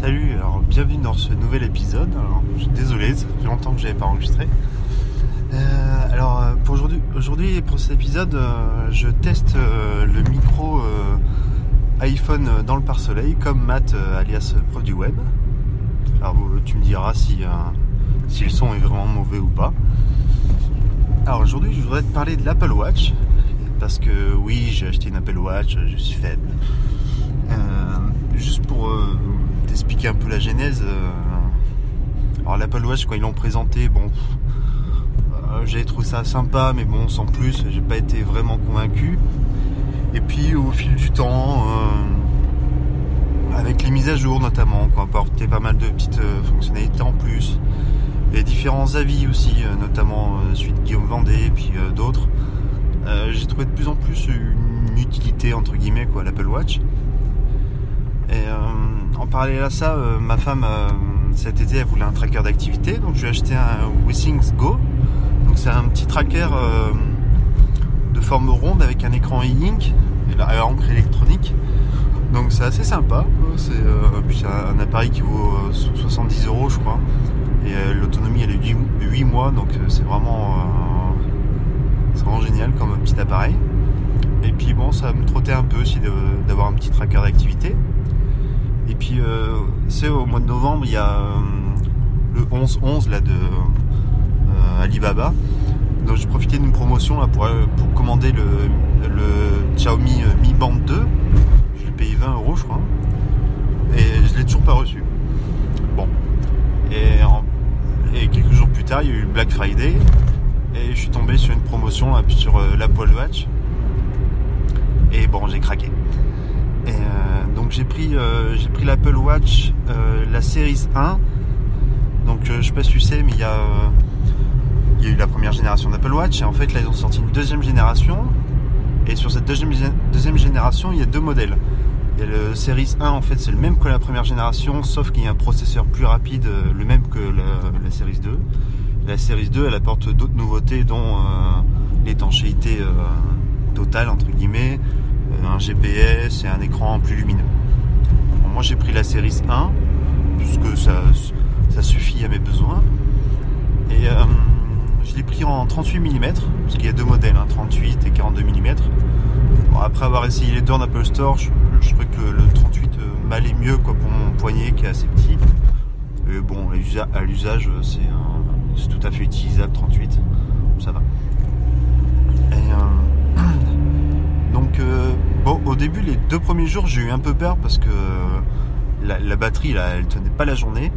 Salut, alors bienvenue dans ce nouvel épisode. Alors, je suis désolé, ça fait longtemps que je n'avais pas enregistré. Euh, alors euh, pour aujourd'hui, pour cet épisode, euh, je teste le micro iPhone dans le pare-soleil comme Matt alias Pro du web. Alors tu me diras si, si le son est vraiment mauvais ou pas. Alors aujourd'hui je voudrais te parler de l'Apple Watch parce que oui j'ai acheté une Apple Watch, je suis faible. T'expliquer un peu la genèse. alors l'Apple Watch quand ils l'ont présenté, bon euh, j'ai trouvé ça sympa, mais bon, sans plus, j'ai pas été vraiment convaincu. Et puis au fil du temps, euh, avec les mises à jour notamment, qu'on apporté pas mal de petites euh, fonctionnalités en plus, et différents avis aussi, notamment celui de Guillaume Vendée et puis d'autres, j'ai trouvé de plus en plus une utilité entre guillemets quoi, l'Apple Watch. Et en parallèle à ça, ma femme cet été elle voulait un tracker d'activité, donc je lui ai acheté un WeSings Go c'est un petit tracker euh, de forme ronde avec un écran e-ink et la encre électronique. Donc c'est assez sympa. C'est euh, un appareil qui vaut 70 euh, euros je crois. Et l'autonomie elle est 8 mois donc c'est vraiment, vraiment génial comme petit appareil. Et puis bon ça me trottait un peu aussi d'avoir un petit tracker d'activité. Puis c'est au mois de novembre il y a le 11-11 là de Alibaba. Donc j'ai profité d'une promotion là, pour, euh, commander le, Xiaomi euh, Mi Band 2. Je l'ai payé 20 euros je crois. Et je l'ai toujours pas reçu. Bon. Et, quelques jours plus tard, il y a eu Black Friday. Et je suis tombé sur une promotion sur euh, l'Apple Watch. Et bon, j'ai craqué. Et j'ai pris, j'ai pris l'Apple Watch, la Series 1. Donc je sais pas si tu sais, mais il y a y a eu la première génération d'Apple Watch et en fait là ils ont sorti une deuxième génération et sur cette deuxième, deuxième génération il y a deux modèles. Il y le Series 1 en fait c'est le même que la première génération sauf qu'il y a un processeur plus rapide, euh, le même que la, Series 2. La Series 2 elle apporte d'autres nouveautés dont euh, l'étanchéité euh, totale entre guillemets, un GPS et un écran plus lumineux. Moi j'ai pris la Series 1 puisque ça, ça suffit à mes besoins. Et je l'ai pris en 38 mm, parce qu'il y a deux modèles, 38 hein, et 42 mm. après avoir essayé les deux en Apple Store, je, trouvais que le 38 euh, m'allait mieux pour mon poignet qui est assez petit. Et bon, à l'usage, c'est tout à fait utilisable 38, ça va. Euh, donc, euh, bon, au début, les deux premiers jours, j'ai eu un peu peur parce que la, batterie, là, elle tenait pas la journée.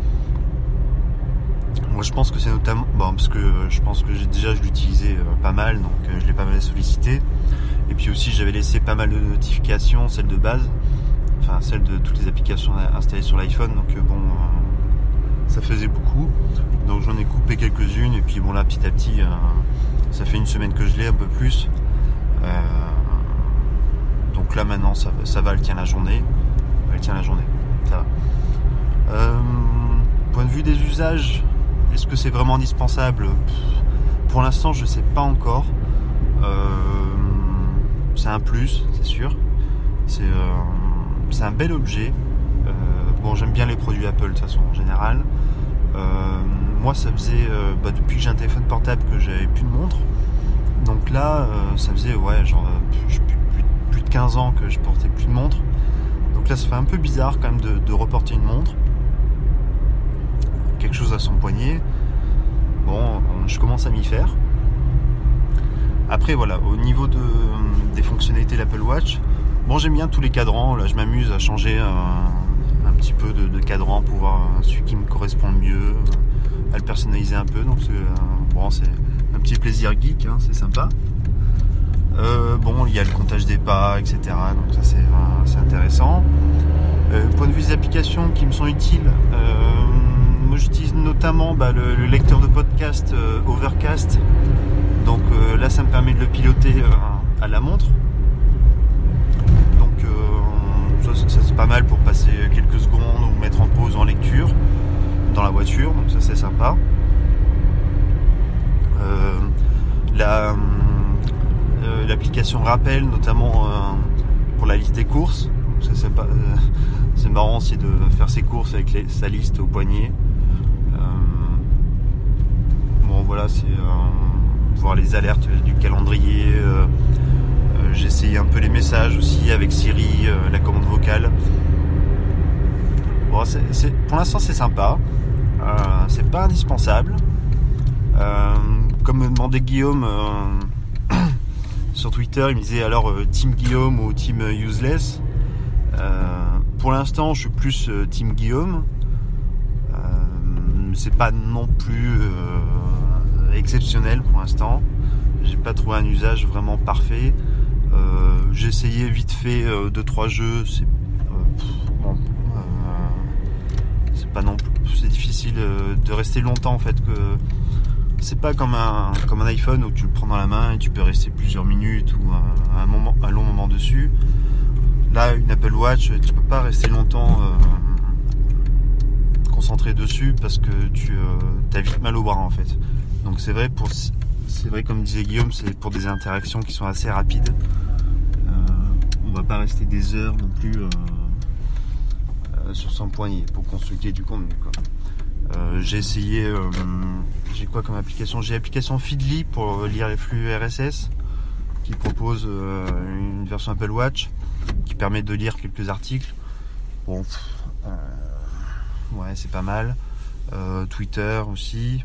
Moi je pense que c'est notamment bon, parce que je pense que déjà je l'utilisais euh, pas mal, donc euh, je l'ai pas mal sollicité. Et puis aussi j'avais laissé pas mal de notifications, celles de base, enfin celles de toutes les applications installées sur l'iPhone, donc euh, bon ça faisait beaucoup. Donc j'en ai coupé quelques-unes et puis bon là petit à petit ça fait une semaine que je l'ai un peu plus. Là maintenant ça, va, elle tient la journée. Elle tient la journée. Ça va. point de vue des usages, est-ce que c'est vraiment indispensable? Pour l'instant, je ne sais pas encore. Euh, c'est un plus, c'est sûr. C'est euh, un bel objet. Euh, bon, j'aime bien les produits Apple de toute façon en général. moi, ça faisait bah, depuis que j'ai un téléphone portable que j'avais plus de montre. Donc là, ça faisait ouais, genre de 15 ans que je portais plus de montre. Donc là, ça fait un peu bizarre quand même de reporter une montre quelque chose à son poignet. Bon, je commence à m'y faire. Après voilà, au niveau de, des fonctionnalités de l'Apple Watch, bon j'aime bien tous les cadrans, là je m'amuse à changer un, petit peu de, cadran pour voir celui qui me correspond le mieux, à le personnaliser un peu, donc c'est bon, un petit plaisir geek, hein, c'est sympa. Euh, bon, il y a le comptage des pas, etc. Donc ça c'est intéressant. Euh, point de vue des applications qui me sont utiles, euh, moi j'utilise notamment bah, le, lecteur de podcast euh, Overcast. Donc euh, là ça me permet de le piloter euh, à la montre. Donc ça, c'est pas mal pour passer quelques secondes ou mettre en pause en lecture dans la voiture. Donc ça c'est sympa. L'application rappel notamment pour la liste des courses. Ça, c'est marrant aussi de faire ses courses avec sa liste au poignet. bon voilà, c'est voir les alertes du calendrier. J'ai essayé un peu les messages aussi avec Siri, la commande vocale. Bon, pour l'instant c'est sympa. c'est pas indispensable. comme me demandait Guillaume sur Twitter, il me disait alors euh, Team Guillaume ou Team Useless. Euh, pour l'instant, je suis plus euh, Team Guillaume. c'est pas non plus exceptionnel pour l'instant. J'ai pas trouvé un usage vraiment parfait. J'ai essayé vite fait 2-3 jeux. C'est c'est pas non plus. C'est difficile de rester longtemps en fait que c'est pas comme un, comme un iPhone où tu le prends dans la main et tu peux rester plusieurs minutes ou un, moment, un long moment dessus. Là, une Apple Watch, tu peux pas rester longtemps euh, concentré dessus parce que tu euh, as vite mal au bras en fait. Donc c'est vrai pour c'est vrai comme disait Guillaume, c'est pour des interactions qui sont assez rapides. Euh, on va pas rester des heures non plus sur son poignet pour consulter du contenu. J'ai essayé, j'ai quoi comme application? J'ai l'application Feedly pour lire les flux RSS qui propose euh, une version Apple Watch qui permet de lire quelques articles. Bon, ouais, c'est pas mal. Twitter aussi.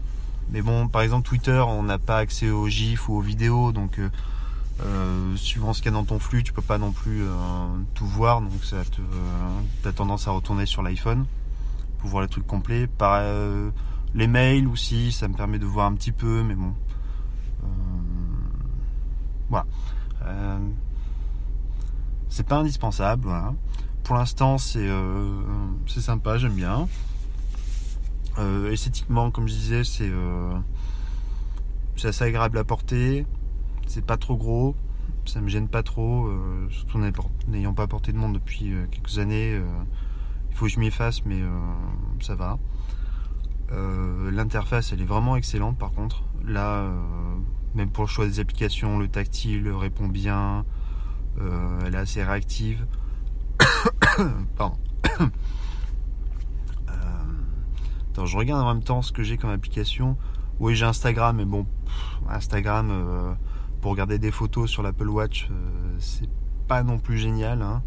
Mais bon, par exemple, Twitter, on n'a pas accès aux GIFs ou aux vidéos, donc suivant ce qu'il y a dans ton flux, tu peux pas non plus tout voir, donc ça te, as tendance à retourner sur l'iPhone pour voir les trucs complets. Par euh, les mails aussi, ça me permet de voir un petit peu, mais bon. Euh, voilà. Euh, c'est pas indispensable. Pour l'instant, c'est c'est sympa, j'aime bien. esthétiquement, comme je disais, c'est assez agréable à porter. C'est pas trop gros. Ça me gêne pas trop, surtout n'ayant pas porté de monde depuis quelques années faut que je m'y fasse, mais euh, ça va. Euh, l'interface, elle est vraiment excellente par contre. Là, euh, même pour le choix des applications, le tactile répond bien. elle est assez réactive. Pardon. je regarde en même temps ce que j'ai comme application. Oui, j'ai Instagram, mais bon, Instagram, pour regarder des photos sur l'Apple Watch, c'est pas non plus génial. Hein.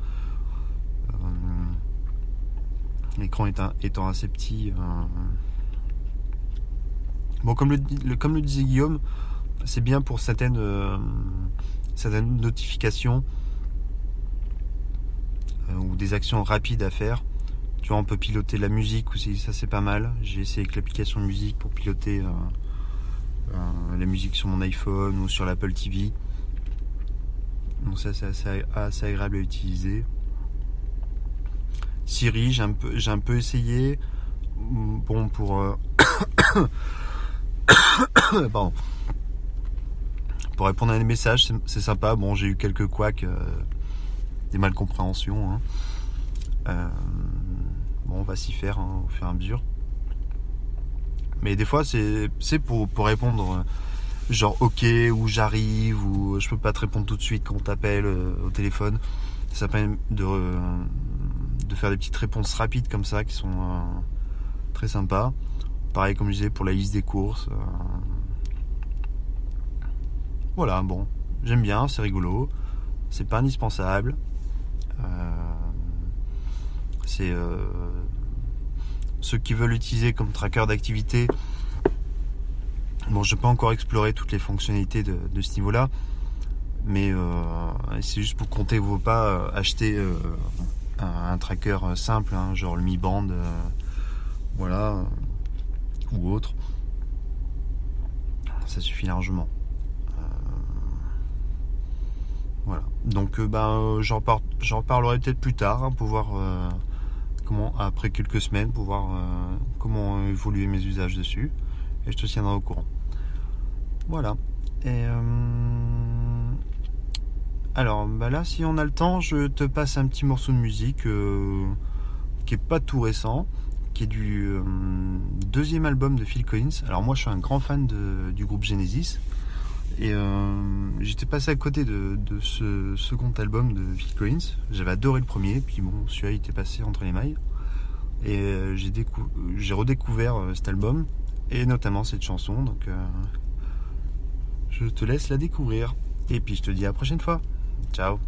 l'écran étant, assez petit. Euh, bon, comme le, comme le disait Guillaume, c'est bien pour certaines, euh, certaines notifications euh, ou des actions rapides à faire. Tu vois, on peut piloter la musique aussi, ça c'est pas mal. J'ai essayé avec l'application musique pour piloter la musique sur mon iPhone ou sur l'Apple TV. Donc ça c'est assez agréable à utiliser. Siri, j'ai un j'ai un peu essayé. Bon, pour. Euh, pour répondre à des messages, c'est sympa. Bon, j'ai eu quelques couacs, euh, des malcompréhensions. Hein. Euh, bon, on va s'y faire hein, au fur et à mesure. Mais des fois, c'est pour, répondre genre ok ou j'arrive ou je peux pas te répondre tout de suite quand on t'appelle au téléphone. Ça permet de, faire des petites réponses rapides comme ça qui sont euh, très sympas. Pareil comme je disais pour la liste des courses. Euh. Voilà, bon, j'aime bien, c'est rigolo. C'est pas indispensable. Euh, c'est ceux qui veulent l'utiliser comme tracker d'activité. Bon, je n'ai pas encore exploré toutes les fonctionnalités de, ce niveau-là, mais c'est juste pour compter vos pas, acheter un, tracker simple, hein, genre le Mi Band, euh, voilà, ou autre. Ça suffit largement. Euh, voilà. Donc, euh, ben, j'en, parlerai peut-être plus tard hein, pour voir comment, après quelques semaines, pour voir comment évoluer mes usages dessus. Et je te tiendrai au courant. Voilà. Et alors bah là, si on a le temps, je te passe un petit morceau de musique euh, qui est pas tout récent, qui est du euh, deuxième album de Phil Collins. Alors moi, je suis un grand fan du groupe Genesis Et euh, j'étais passé à côté de, ce second album de Phil Collins. J'avais adoré le premier, puis bon, celui-là il était passé entre les mailles. Et euh, j'ai, redécouvert cet album, et notamment cette chanson. Donc je te laisse la découvrir. Et puis je te dis à la prochaine fois. Ciao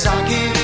as I give.